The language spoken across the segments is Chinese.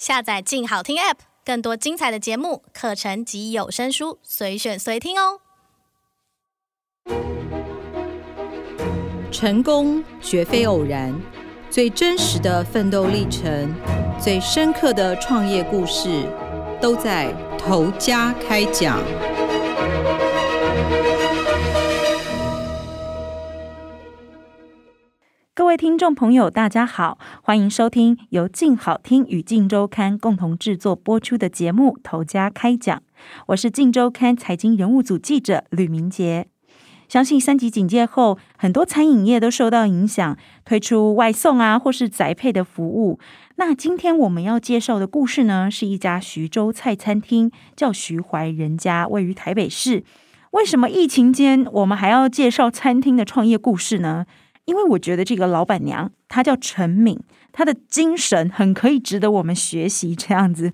下载“静好听 ”App，更多精彩的节目、课程及有声书，随选随听哦。成功绝非偶然，最真实的奋斗历程，最深刻的创业故事，都在头家开讲。各位听众朋友，大家好，欢迎收听由静好听与静周刊共同制作播出的节目《投家开讲》，我是静周刊财经人物组记者吕明杰。相信三级警戒后，很多餐饮业都受到影响，推出外送啊，或是宅配的服务。那今天我们要介绍的故事呢，是一家徐州菜餐厅，叫徐怀人家，位于台北市。为什么疫情间我们还要介绍餐厅的创业故事呢？因为我觉得这个老板娘她叫陈敏，她的精神很可以值得我们学习，这样子。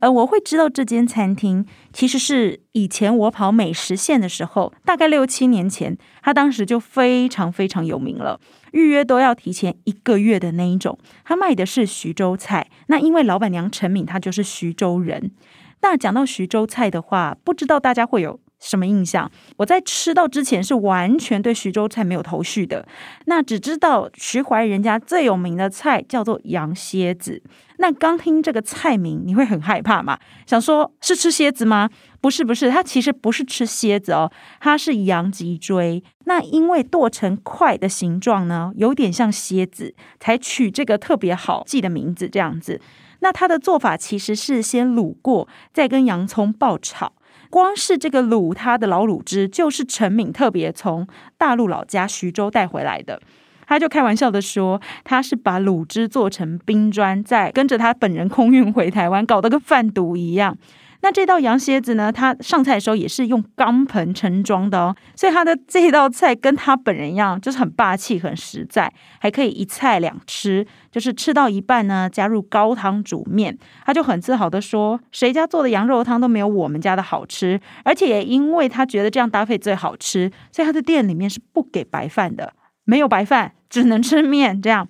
呃，我会知道这间餐厅，其实是以前我跑美食线的时候，大概六七年前，他当时就非常非常有名了，预约都要提前一个月的那一种。他卖的是徐州菜，那因为老板娘陈敏她就是徐州人。那讲到徐州菜的话，不知道大家会有什么印象？我在吃到之前是完全对徐州菜没有头绪的，那只知道徐怀人家最有名的菜叫做羊蝎子。那刚听这个菜名，你会很害怕吗？想说是吃蝎子吗？不是，不是，它其实不是吃蝎子哦，它是羊脊椎。那因为剁成块的形状呢，有点像蝎子，才取这个特别好记的名字这样子。那它的做法其实是先卤过，再跟洋葱爆炒。光是这个卤他的老卤汁，就是陈敏特别从大陆老家徐州带回来的。他就开玩笑的说，他是把卤汁做成冰砖，再跟着他本人空运回台湾，搞得跟贩毒一样。那这道羊蝎子呢，他上菜的时候也是用钢盆盛装的哦，所以他的这道菜跟他本人一样，就是很霸气、很实在，还可以一菜两吃，就是吃到一半呢，加入高汤煮面。他就很自豪的说，谁家做的羊肉汤都没有我们家的好吃，而且也因为他觉得这样搭配最好吃，所以他的店里面是不给白饭的，没有白饭。只能吃面这样。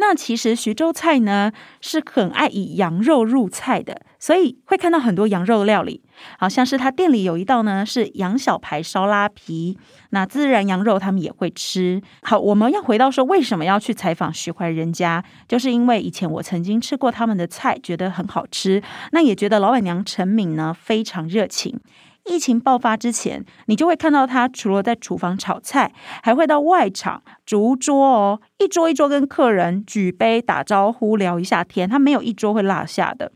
那其实徐州菜呢是很爱以羊肉入菜的，所以会看到很多羊肉料理。好像是他店里有一道呢是羊小排烧拉皮，那孜然羊肉他们也会吃。好，我们要回到说为什么要去采访徐怀人家，就是因为以前我曾经吃过他们的菜，觉得很好吃。那也觉得老板娘陈敏呢非常热情。疫情爆发之前，你就会看到他除了在厨房炒菜，还会到外场逐桌哦，一桌一桌跟客人举杯打招呼，聊一下天，他没有一桌会落下的。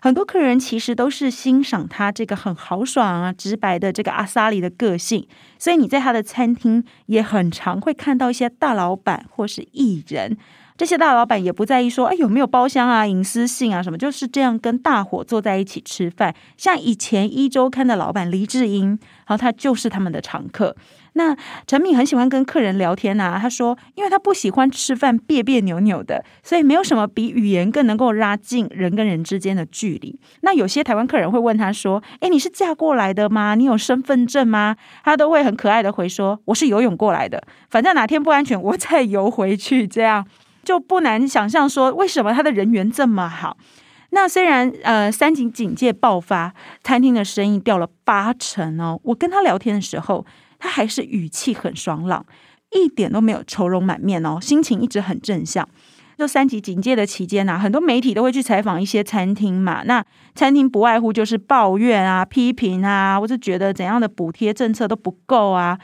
很多客人其实都是欣赏他这个很豪爽啊、直白的这个阿萨里的个性，所以你在他的餐厅也很常会看到一些大老板或是艺人。这些大老板也不在意说，哎，有没有包厢啊、隐私性啊什么，就是这样跟大伙坐在一起吃饭。像以前一周刊的老板黎智英，然后他就是他们的常客。那陈敏很喜欢跟客人聊天啊，他说，因为他不喜欢吃饭别别扭扭的，所以没有什么比语言更能够拉近人跟人之间的距离。那有些台湾客人会问他说，哎，你是嫁过来的吗？你有身份证吗？他都会很可爱的回说，我是游泳过来的，反正哪天不安全，我再游回去，这样。就不难想象说，为什么他的人缘这么好？那虽然呃三级警戒爆发，餐厅的生意掉了八成哦。我跟他聊天的时候，他还是语气很爽朗，一点都没有愁容满面哦，心情一直很正向。就三级警戒的期间呢，很多媒体都会去采访一些餐厅嘛。那餐厅不外乎就是抱怨啊、批评啊，或是觉得怎样的补贴政策都不够啊。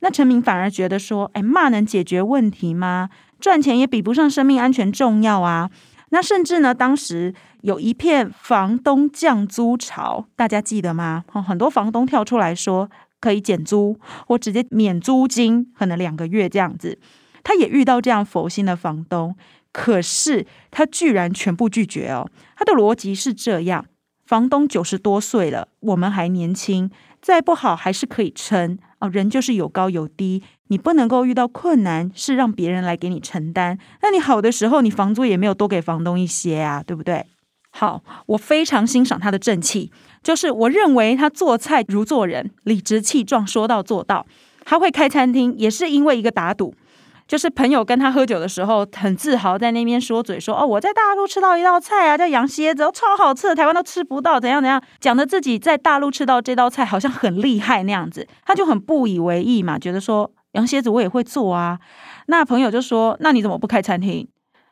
那陈明反而觉得说，哎，骂能解决问题吗？赚钱也比不上生命安全重要啊！那甚至呢，当时有一片房东降租潮，大家记得吗？很多房东跳出来说可以减租或直接免租金，可能两个月这样子。他也遇到这样佛心的房东，可是他居然全部拒绝哦。他的逻辑是这样：房东九十多岁了，我们还年轻，再不好还是可以撑。哦，人就是有高有低，你不能够遇到困难是让别人来给你承担。那你好的时候，你房租也没有多给房东一些啊，对不对？好，我非常欣赏他的正气，就是我认为他做菜如做人，理直气壮，说到做到。他会开餐厅，也是因为一个打赌。就是朋友跟他喝酒的时候，很自豪在那边说嘴说哦，我在大陆吃到一道菜啊，叫羊蝎子，超好吃的，台湾都吃不到，怎样怎样，讲的自己在大陆吃到这道菜好像很厉害那样子，他就很不以为意嘛，觉得说羊蝎子我也会做啊。那朋友就说，那你怎么不开餐厅？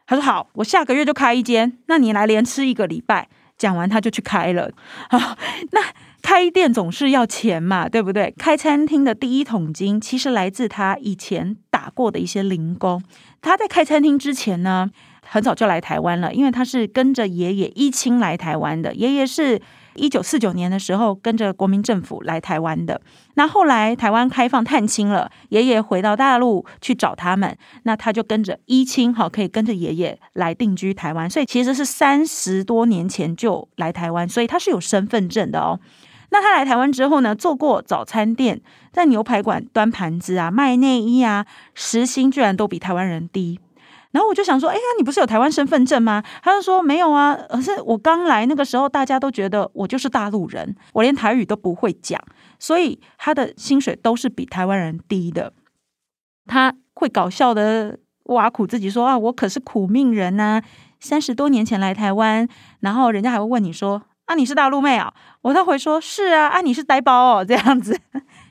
他说好，我下个月就开一间，那你来连吃一个礼拜。讲完他就去开了，好，那开店总是要钱嘛，对不对？开餐厅的第一桶金其实来自他以前过的一些零工。他在开餐厅之前呢，很早就来台湾了，因为他是跟着爷爷一清来台湾的，爷爷是。一九四九年的时候，跟着国民政府来台湾的。那后来台湾开放探亲了，爷爷回到大陆去找他们，那他就跟着依亲，好，可以跟着爷爷来定居台湾。所以其实是三十多年前就来台湾，所以他是有身份证的哦。那他来台湾之后呢，做过早餐店，在牛排馆端盘子啊，卖内衣啊，时薪居然都比台湾人低。然后我就想说，哎呀，你不是有台湾身份证吗？他就说没有啊，可是我刚来那个时候，大家都觉得我就是大陆人，我连台语都不会讲，所以他的薪水都是比台湾人低的。他会搞笑的挖苦自己说啊，我可是苦命人呐、啊，三十多年前来台湾，然后人家还会问你说啊，你是大陆妹啊？我都会说是啊，啊，你是呆包哦，这样子，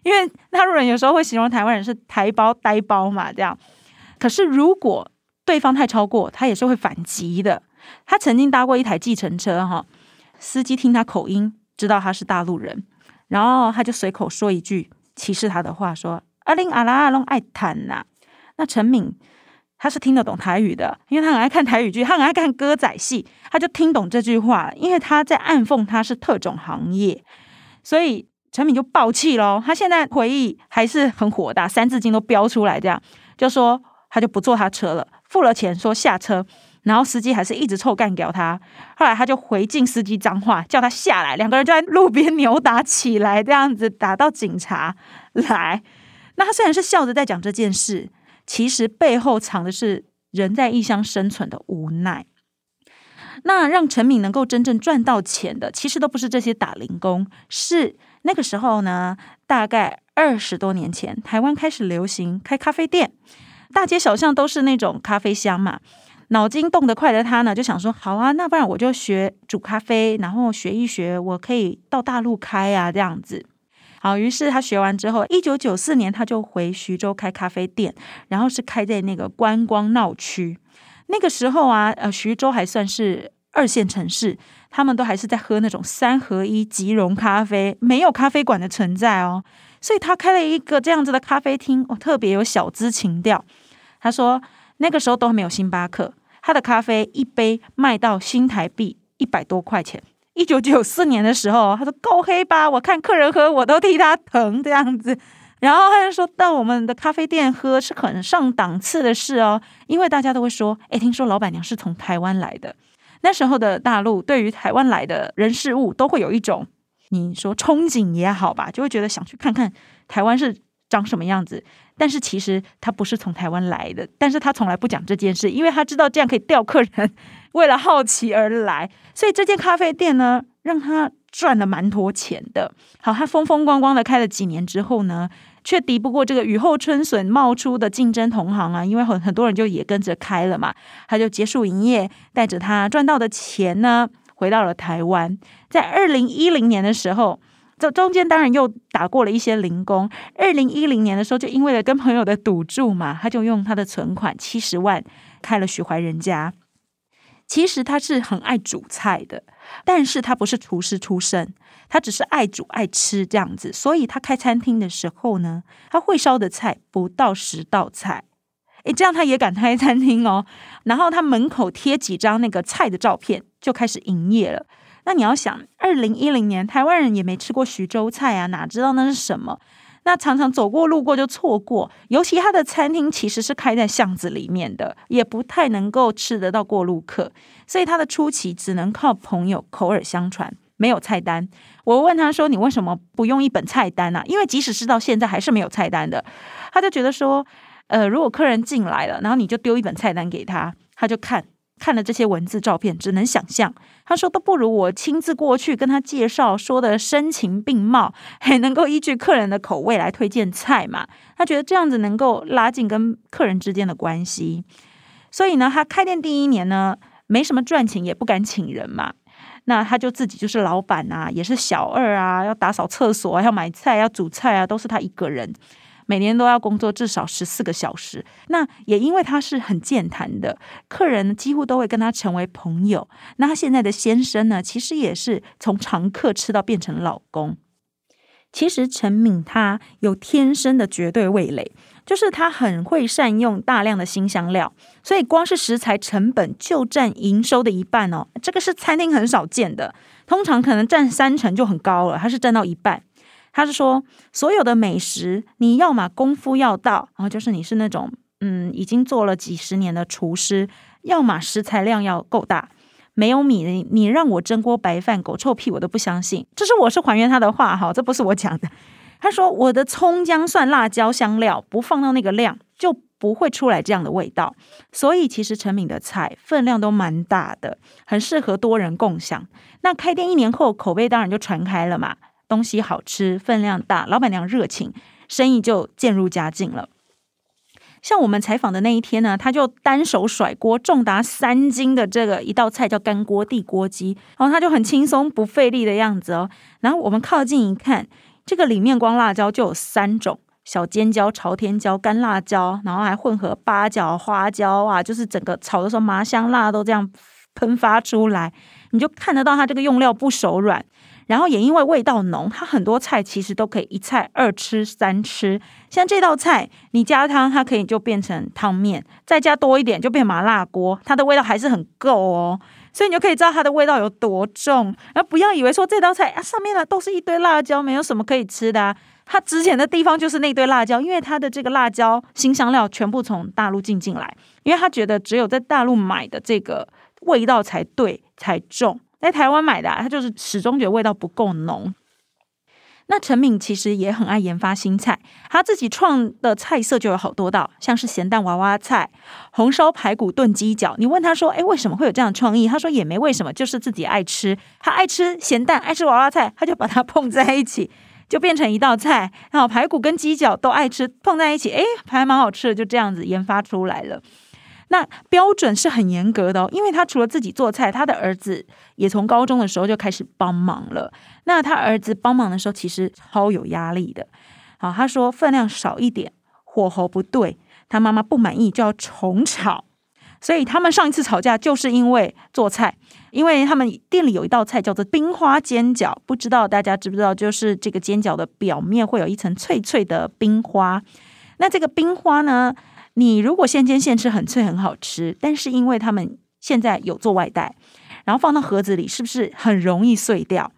因为大陆人有时候会形容台湾人是台胞、呆包嘛，这样。可是如果对方太超过，他也是会反击的。他曾经搭过一台计程车，哈，司机听他口音知道他是大陆人，然后他就随口说一句歧视他的话，说阿玲阿拉阿龙爱谈呐。那陈敏他是听得懂台语的，因为他很爱看台语剧，他很爱看歌仔戏，他就听懂这句话，因为他在暗讽他是特种行业，所以陈敏就爆气喽。他现在回忆还是很火大，三字经都飙出来，这样就说他就不坐他车了。付了钱，说下车，然后司机还是一直臭干掉他。后来他就回敬司机脏话，叫他下来，两个人就在路边扭打起来，这样子打到警察来。那他虽然是笑着在讲这件事，其实背后藏的是人在异乡生存的无奈。那让陈敏能够真正赚到钱的，其实都不是这些打零工，是那个时候呢，大概二十多年前，台湾开始流行开咖啡店。大街小巷都是那种咖啡香嘛，脑筋动得快的他呢，就想说好啊，那不然我就学煮咖啡，然后学一学，我可以到大陆开啊，这样子。好，于是他学完之后，一九九四年他就回徐州开咖啡店，然后是开在那个观光闹区。那个时候啊，呃，徐州还算是二线城市，他们都还是在喝那种三合一即溶咖啡，没有咖啡馆的存在哦。所以他开了一个这样子的咖啡厅，哦，特别有小资情调。他说那个时候都没有星巴克，他的咖啡一杯卖到新台币一百多块钱。一九九四年的时候，他说够黑吧？我看客人喝我都替他疼这样子。然后他就说到我们的咖啡店喝是很上档次的事哦，因为大家都会说，诶，听说老板娘是从台湾来的。那时候的大陆对于台湾来的人事物都会有一种你说憧憬也好吧，就会觉得想去看看台湾是长什么样子。但是其实他不是从台湾来的，但是他从来不讲这件事，因为他知道这样可以钓客人，为了好奇而来，所以这间咖啡店呢，让他赚了蛮多钱的。好，他风风光光的开了几年之后呢，却敌不过这个雨后春笋冒出的竞争同行啊，因为很很多人就也跟着开了嘛，他就结束营业，带着他赚到的钱呢，回到了台湾，在二零一零年的时候。这中间当然又打过了一些零工。二零一零年的时候，就因为了跟朋友的赌注嘛，他就用他的存款七十万开了许怀仁家。其实他是很爱煮菜的，但是他不是厨师出身，他只是爱煮爱吃这样子。所以他开餐厅的时候呢，他会烧的菜不到十道菜。诶，这样他也敢开餐厅哦。然后他门口贴几张那个菜的照片，就开始营业了。那你要想，二零一零年台湾人也没吃过徐州菜啊，哪知道那是什么？那常常走过路过就错过。尤其他的餐厅其实是开在巷子里面的，也不太能够吃得到过路客，所以他的初期只能靠朋友口耳相传，没有菜单。我问他说：“你为什么不用一本菜单啊？”因为即使是到现在还是没有菜单的。他就觉得说：“呃，如果客人进来了，然后你就丢一本菜单给他，他就看看了这些文字照片，只能想象。他说都不如我亲自过去跟他介绍，说的声情并茂，还能够依据客人的口味来推荐菜嘛。他觉得这样子能够拉近跟客人之间的关系。所以呢，他开店第一年呢，没什么赚钱，也不敢请人嘛。那他就自己就是老板啊，也是小二啊，要打扫厕所啊，要买菜，要煮菜啊，都是他一个人。每年都要工作至少十四个小时，那也因为他是很健谈的，客人几乎都会跟他成为朋友。那他现在的先生呢，其实也是从常客吃到变成老公。其实陈敏他有天生的绝对味蕾，就是他很会善用大量的新香料，所以光是食材成本就占营收的一半哦。这个是餐厅很少见的，通常可能占三成就很高了，他是占到一半。他是说，所有的美食，你要么功夫要到，然后就是你是那种嗯，已经做了几十年的厨师，要么食材量要够大。没有米，你让我蒸锅白饭，狗臭屁我都不相信。这是我是还原他的话哈，这不是我讲的。他说我的葱姜蒜辣椒香料不放到那个量，就不会出来这样的味道。所以其实陈敏的菜分量都蛮大的，很适合多人共享。那开店一年后，口碑当然就传开了嘛。东西好吃，分量大，老板娘热情，生意就渐入佳境了。像我们采访的那一天呢，他就单手甩锅，重达三斤的这个一道菜叫干锅地锅鸡，然后他就很轻松不费力的样子哦。然后我们靠近一看，这个里面光辣椒就有三种：小尖椒、朝天椒、干辣椒，然后还混合八角、花椒啊，就是整个炒的时候麻香辣都这样喷发出来，你就看得到他这个用料不手软。然后也因为味道浓，它很多菜其实都可以一菜二吃三吃。像这道菜，你加汤，它可以就变成汤面，再加多一点就变麻辣锅，它的味道还是很够哦。所以你就可以知道它的味道有多重。然后不要以为说这道菜啊上面呢都是一堆辣椒，没有什么可以吃的啊。它值钱的地方就是那堆辣椒，因为它的这个辣椒新香料全部从大陆进进来，因为他觉得只有在大陆买的这个味道才对才重。在台湾买的，啊，他就是始终觉得味道不够浓。那陈敏其实也很爱研发新菜，他自己创的菜色就有好多道，像是咸蛋娃娃菜、红烧排骨炖鸡脚。你问他说：“哎，为什么会有这样创意？”他说：“也没为什么，就是自己爱吃。他爱吃咸蛋，爱吃娃娃菜，他就把它碰在一起，就变成一道菜。然后排骨跟鸡脚都爱吃，碰在一起，哎，还蛮好吃的，就这样子研发出来了。”那标准是很严格的哦，因为他除了自己做菜，他的儿子也从高中的时候就开始帮忙了。那他儿子帮忙的时候，其实超有压力的。好，他说分量少一点，火候不对，他妈妈不满意就要重炒。所以他们上一次吵架就是因为做菜，因为他们店里有一道菜叫做冰花煎饺，不知道大家知不知道？就是这个煎饺的表面会有一层脆脆的冰花。那这个冰花呢？你如果现煎现吃很脆很好吃，但是因为他们现在有做外带，然后放到盒子里，是不是很容易碎掉？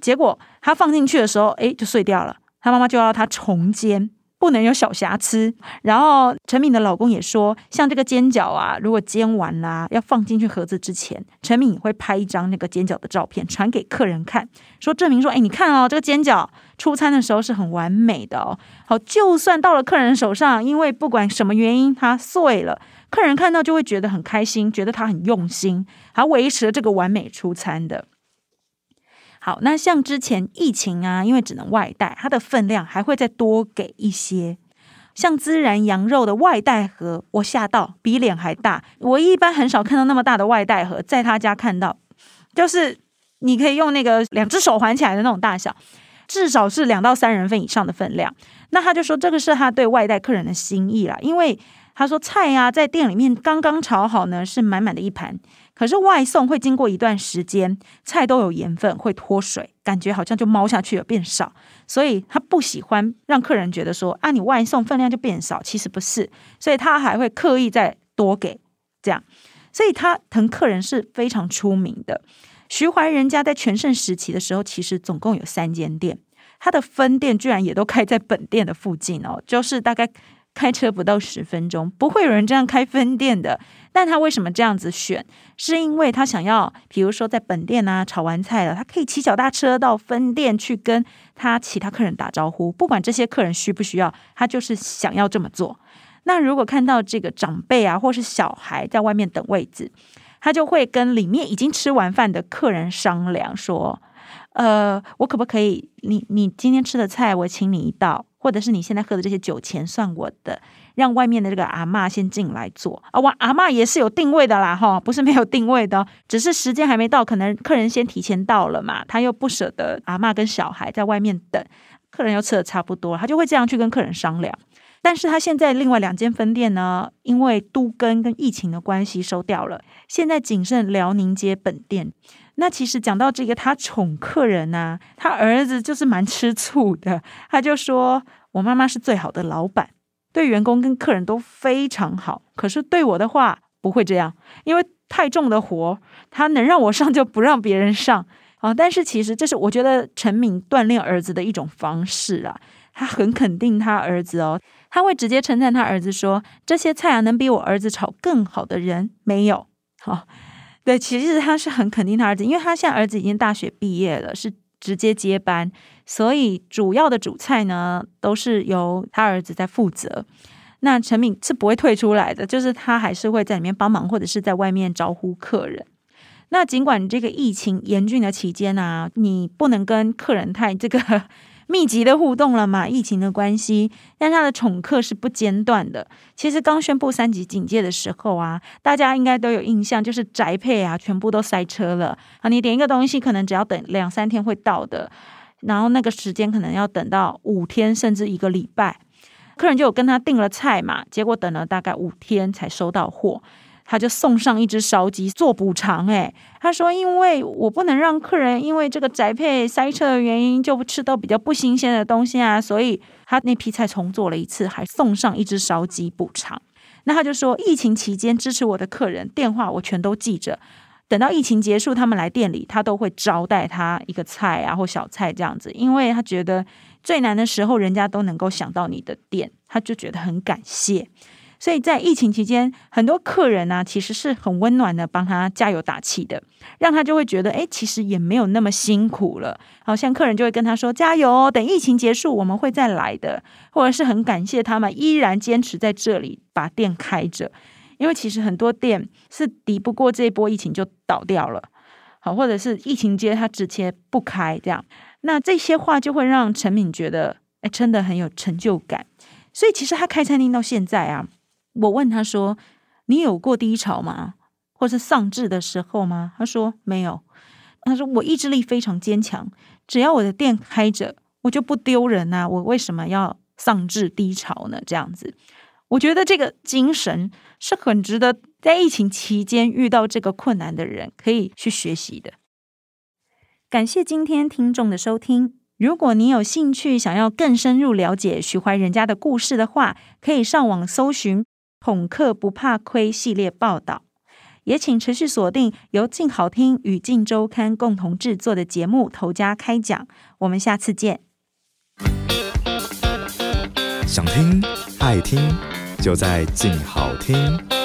结果他放进去的时候，哎，就碎掉了。他妈妈就要他重煎。不能有小瑕疵。然后陈敏的老公也说，像这个煎饺啊，如果煎完啦，要放进去盒子之前，陈敏会拍一张那个煎饺的照片传给客人看，说证明说，哎，你看哦，这个煎饺出餐的时候是很完美的哦。好，就算到了客人手上，因为不管什么原因它碎了，客人看到就会觉得很开心，觉得他很用心，还维持了这个完美出餐的。好，那像之前疫情啊，因为只能外带，它的分量还会再多给一些。像孜然羊肉的外带盒，我吓到，比脸还大。我一般很少看到那么大的外带盒，在他家看到，就是你可以用那个两只手环起来的那种大小，至少是两到三人份以上的分量。那他就说，这个是他对外带客人的心意啦，因为他说菜啊，在店里面刚刚炒好呢，是满满的一盘。可是外送会经过一段时间，菜都有盐分，会脱水，感觉好像就猫下去了，变少。所以他不喜欢让客人觉得说啊，你外送分量就变少，其实不是。所以他还会刻意再多给这样。所以他疼客人是非常出名的。徐怀人家在全盛时期的时候，其实总共有三间店，他的分店居然也都开在本店的附近哦，就是大概。开车不到十分钟，不会有人这样开分店的。但他为什么这样子选？是因为他想要，比如说在本店啊炒完菜了，他可以骑脚踏车到分店去跟他其他客人打招呼，不管这些客人需不需要，他就是想要这么做。那如果看到这个长辈啊，或是小孩在外面等位置，他就会跟里面已经吃完饭的客人商量说：“呃，我可不可以，你你今天吃的菜我请你一道，或者是你现在喝的这些酒钱算我的，让外面的这个阿嬷先进来坐啊。我阿嬷也是有定位的啦，哈，不是没有定位的，只是时间还没到，可能客人先提前到了嘛，他又不舍得阿嬷跟小孩在外面等，客人又吃的差不多，他就会这样去跟客人商量。”但是他现在另外两间分店呢，因为都跟跟疫情的关系收掉了，现在仅剩辽宁街本店。那其实讲到这个，他宠客人啊，他儿子就是蛮吃醋的，他就说：“我妈妈是最好的老板，对员工跟客人都非常好，可是对我的话不会这样，因为太重的活，他能让我上就不让别人上啊。”但是其实这是我觉得陈敏锻炼儿子的一种方式啊，他很肯定他儿子哦。他会直接称赞他儿子说：“这些菜啊，能比我儿子炒更好的人没有。”好，对，其实他是很肯定他儿子，因为他现在儿子已经大学毕业了，是直接接班，所以主要的主菜呢都是由他儿子在负责。那陈敏是不会退出来的，就是他还是会在里面帮忙，或者是在外面招呼客人。那尽管这个疫情严峻的期间啊，你不能跟客人太这个。密集的互动了嘛？疫情的关系，但他的宠客是不间断的。其实刚宣布三级警戒的时候啊，大家应该都有印象，就是宅配啊，全部都塞车了啊。你点一个东西，可能只要等两三天会到的，然后那个时间可能要等到五天甚至一个礼拜。客人就有跟他订了菜嘛，结果等了大概五天才收到货。他就送上一只烧鸡做补偿，哎，他说，因为我不能让客人因为这个宅配塞车的原因就不吃到比较不新鲜的东西啊，所以他那批菜重做了一次，还送上一只烧鸡补偿。那他就说，疫情期间支持我的客人电话我全都记着，等到疫情结束，他们来店里，他都会招待他一个菜啊或小菜这样子，因为他觉得最难的时候人家都能够想到你的店，他就觉得很感谢。所以在疫情期间，很多客人呢、其实是很温暖的，帮他加油打气的，让他就会觉得，哎，其实也没有那么辛苦了。好像客人就会跟他说：“加油，等疫情结束，我们会再来的。”或者是很感谢他们依然坚持在这里把店开着，因为其实很多店是抵不过这一波疫情就倒掉了。好，或者是疫情街他直接不开这样，那这些话就会让陈敏觉得，哎，真的很有成就感。所以其实他开餐厅到现在啊。我问他说：“你有过低潮吗？或是丧志的时候吗？”他说：“没有。”他说：“我意志力非常坚强，只要我的店开着，我就不丢人啊！我为什么要丧志低潮呢？这样子，我觉得这个精神是很值得在疫情期间遇到这个困难的人可以去学习的。”感谢今天听众的收听。如果你有兴趣想要更深入了解徐怀仁家的故事的话，可以上网搜寻。恐客不怕亏系列报道，也请持续锁定由静好听与静周刊共同制作的节目《投家开讲》，我们下次见。想听爱听，就在静好听。